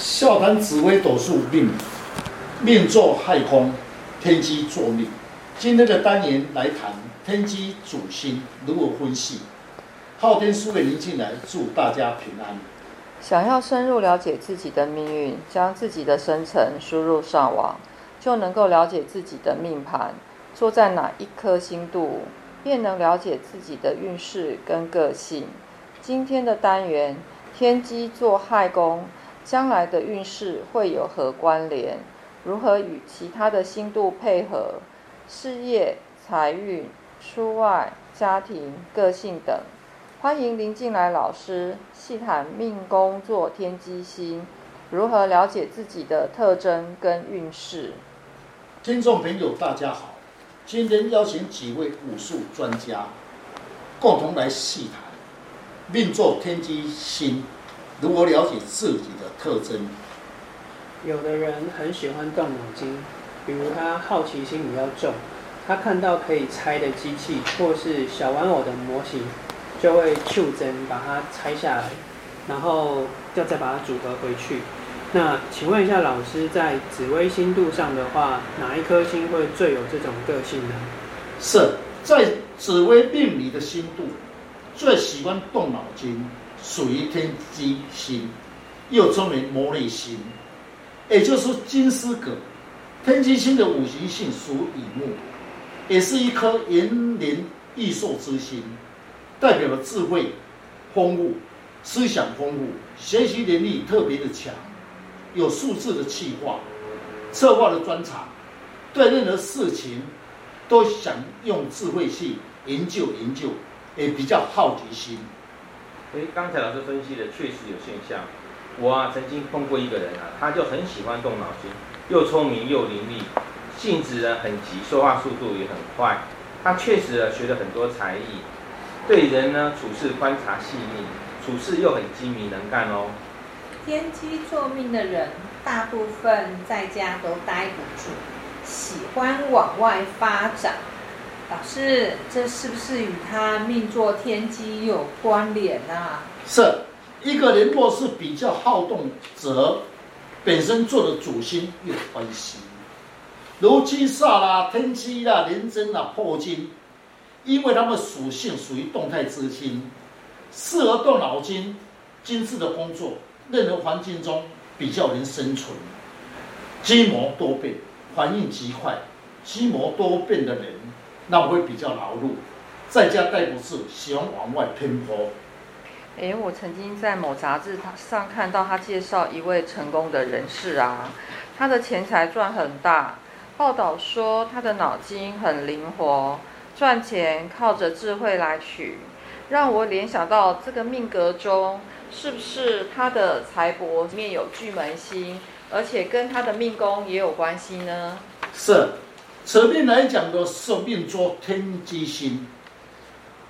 笑谈紫微斗数命，命坐亥宫，天机作命。今天的单元来谈天机主星如何分析。昊天书院林进来，祝大家平安。想要深入了解自己的命运，将自己的生辰输入上网，就能够了解自己的命盘坐在哪一颗星度，便能了解自己的运势跟个性。今天的单元，天机做亥宫。将来的运势会有何关联？如何与其他的星度配合？事业、财运、出外、家庭、个性等。欢迎林进来老师细谈命宫坐天机星，如何了解自己的特征跟运势。听众朋友，大家好，今天邀请几位武术专家，共同来细谈命坐天机星。如何了解自己特征？有的人很喜欢动脑筋，比如他好奇心比较重，他看到可以拆的机器或是小玩偶的模型，就会求真把它拆下来，然后要再把它组合回去。那请问一下老师，在紫微星度上的话，哪一颗星会最有这种个性呢？是在紫微命理的星度，最喜欢动脑筋。属于天机星，又称为魔类星，也就是金丝葛。天机星的五行性属乙木，也是一颗延年益寿之星，代表了智慧丰富、思想丰富、学习能力特别的强，有数字的企划、策划的专长，对任何事情都想用智慧去研究研究，也比较好奇心。诶，刚才老师分析的确实有现象。我啊曾经碰过一个人啊，他就很喜欢动脑筋，又聪明又伶俐，性子呢很急，说话速度也很快。他确实啊学了很多才艺，对人呢处事观察细腻，处事又很精明能干哦。天机坐命的人，大部分在家都待不住，喜欢往外发展。老师，这是不是与他命作天机有关联啊？是，一个人若是比较好动，则本身做的主星有关系，如七煞啦、天机啦、廉贞啦、破金，因为他们属性属于动态之星，适合动脑筋、精致的工作，任何环境中比较能生存。机谋多变，反应极快，机谋多变的人。那会比较劳碌，在家待不住，喜欢往外奔波。哎，我曾经在某杂志上看到他介绍一位成功的人士啊，他的钱财赚很大。报道说他的脑筋很灵活，赚钱靠着智慧来取，让我联想到这个命格中是不是他的财帛面有巨门星，而且跟他的命宫也有关系呢？是。此命来讲的是命坐天机星。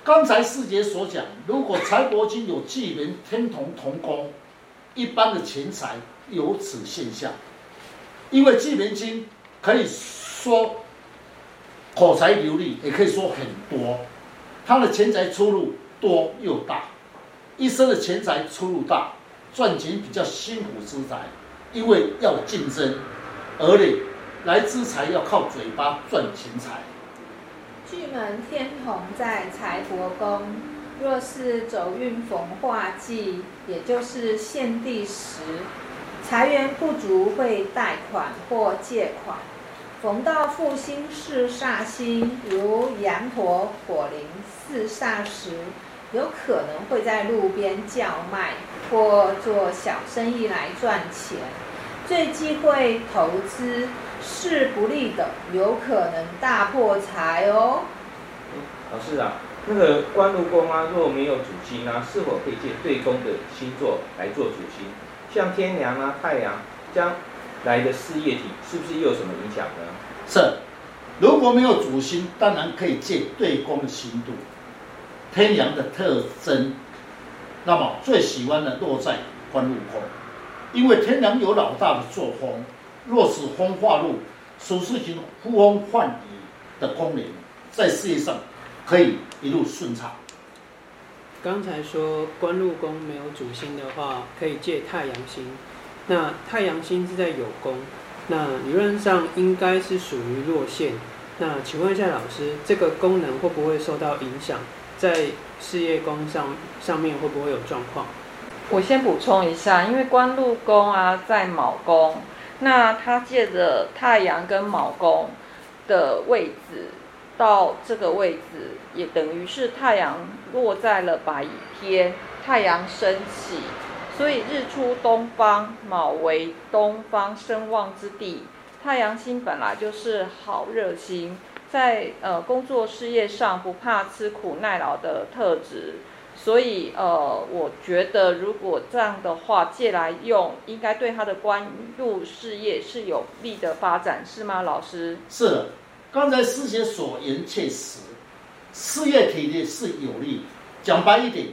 刚才师姐所讲，如果财帛金有巨门天同同宫，一般的钱财有此现象。因为巨门星可以说口才流利，也可以说很多，他的钱财出入多又大，一生的钱财出入大，赚钱比较辛苦之财，因为要竞争，而且。来之财要靠嘴巴赚钱财。巨门天同在财帛宫，若是走运逢化忌，也就是现地时，财源不足会贷款或借款。逢到复星是煞星，如羊陀、火灵四煞时，有可能会在路边叫卖或做小生意来赚钱。最忌讳投资。是不利的，有可能大破财哦。老师啊，那个官禄宫啊，若没有主星啊，是否可以借对宫的星座来做主星？像天梁啊、太阳将来的事业体，是不是又有什么影响呢？是，如果没有主星，当然可以借对宫的星度。天梁的特征，那么最喜欢的落在官禄宫，因为天梁有老大的作风。若是风化禄，属事情呼风唤雨的功能，在事业上可以一路顺畅。刚才说官禄宫没有主星的话，可以借太阳星。那太阳星是在有宫，那理论上应该是属于落陷。那请问一下老师，这个功能会不会受到影响？在事业宫上上面会不会有状况？我先补充一下，因为官禄宫啊在卯宫，那它借着太阳跟卯宫的位置到这个位置，也等于是太阳落在了白天，太阳升起。所以日出东方，卯为东方生旺之地。太阳星本来就是好热心，在呃工作事业上不怕吃苦耐劳的特质。所以呃，我觉得如果这样的话借来用，应该对他的官禄事业是有利的发展，是吗，老师？是的，刚才师姐所言确实，事业体力是有利。讲白一点。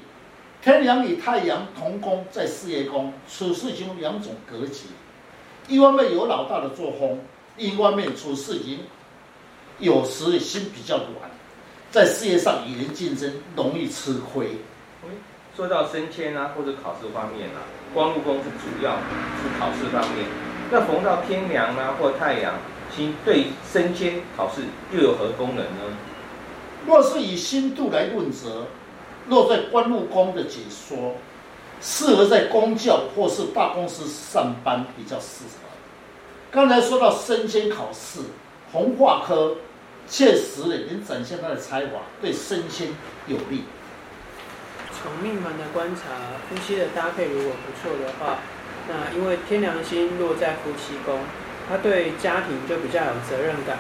天梁与太阳同宫在事业宫，处事情两种格局，一方面有老大的作风，另一方面处事情有时心比较软，在事业上与人竞争容易吃亏。说到升迁啊或者考试方面啊，官禄宫是主要是考试方面，那逢到天梁啊或太阳星对升迁考试又有何功能呢？若是以星度来论则。落在官禄宫的解说，适合在公教或是大公司上班比较适合。刚才说到升迁考试，红化科确实也能展现他的才华，对升迁有利。从命盘的观察，夫妻的搭配如果不错的话，那因为天梁星落在夫妻宫，他对家庭就比较有责任感。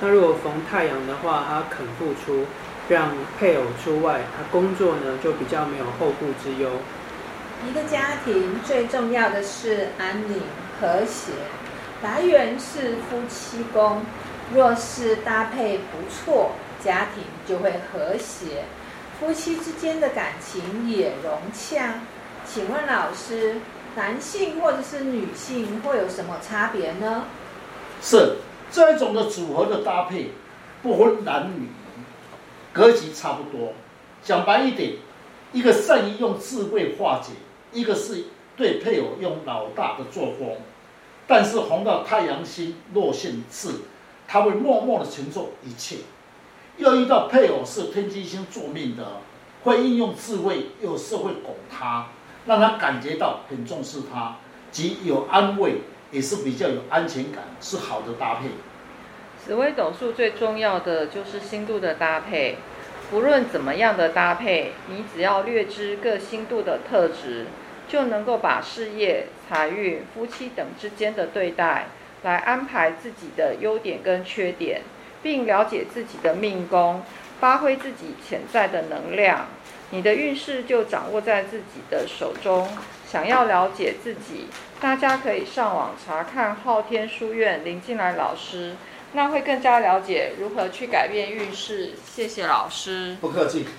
那如果逢太阳的话，他肯付出。让配偶出外，他工作呢就比较没有后顾之忧。一个家庭最重要的是安宁和谐，来源是夫妻宫。若是搭配不错，家庭就会和谐，夫妻之间的感情也融洽。请问老师，男性或者是女性会有什么差别呢？是这种的组合的搭配，不分男女。格局差不多，讲白一点，一个善于用智慧化解，一个是对配偶用老大的作风。但是红到太阳星落陷制，他会默默的承受一切。又遇到配偶是天机星坐命的，会运用智慧，又是会拱他，让他感觉到很重视他，即有安慰，也是比较有安全感，是好的搭配。紫微斗数最重要的就是星度的搭配，不论怎么样的搭配，你只要略知各星度的特质，就能够把事业、财运、夫妻等之间的对待，来安排自己的优点跟缺点，并了解自己的命宫，发挥自己潜在的能量，你的运势就掌握在自己的手中。想要了解自己，大家可以上网查看昊天书院林静来老师。那会更加了解如何去改变运势。谢谢老师。不客气。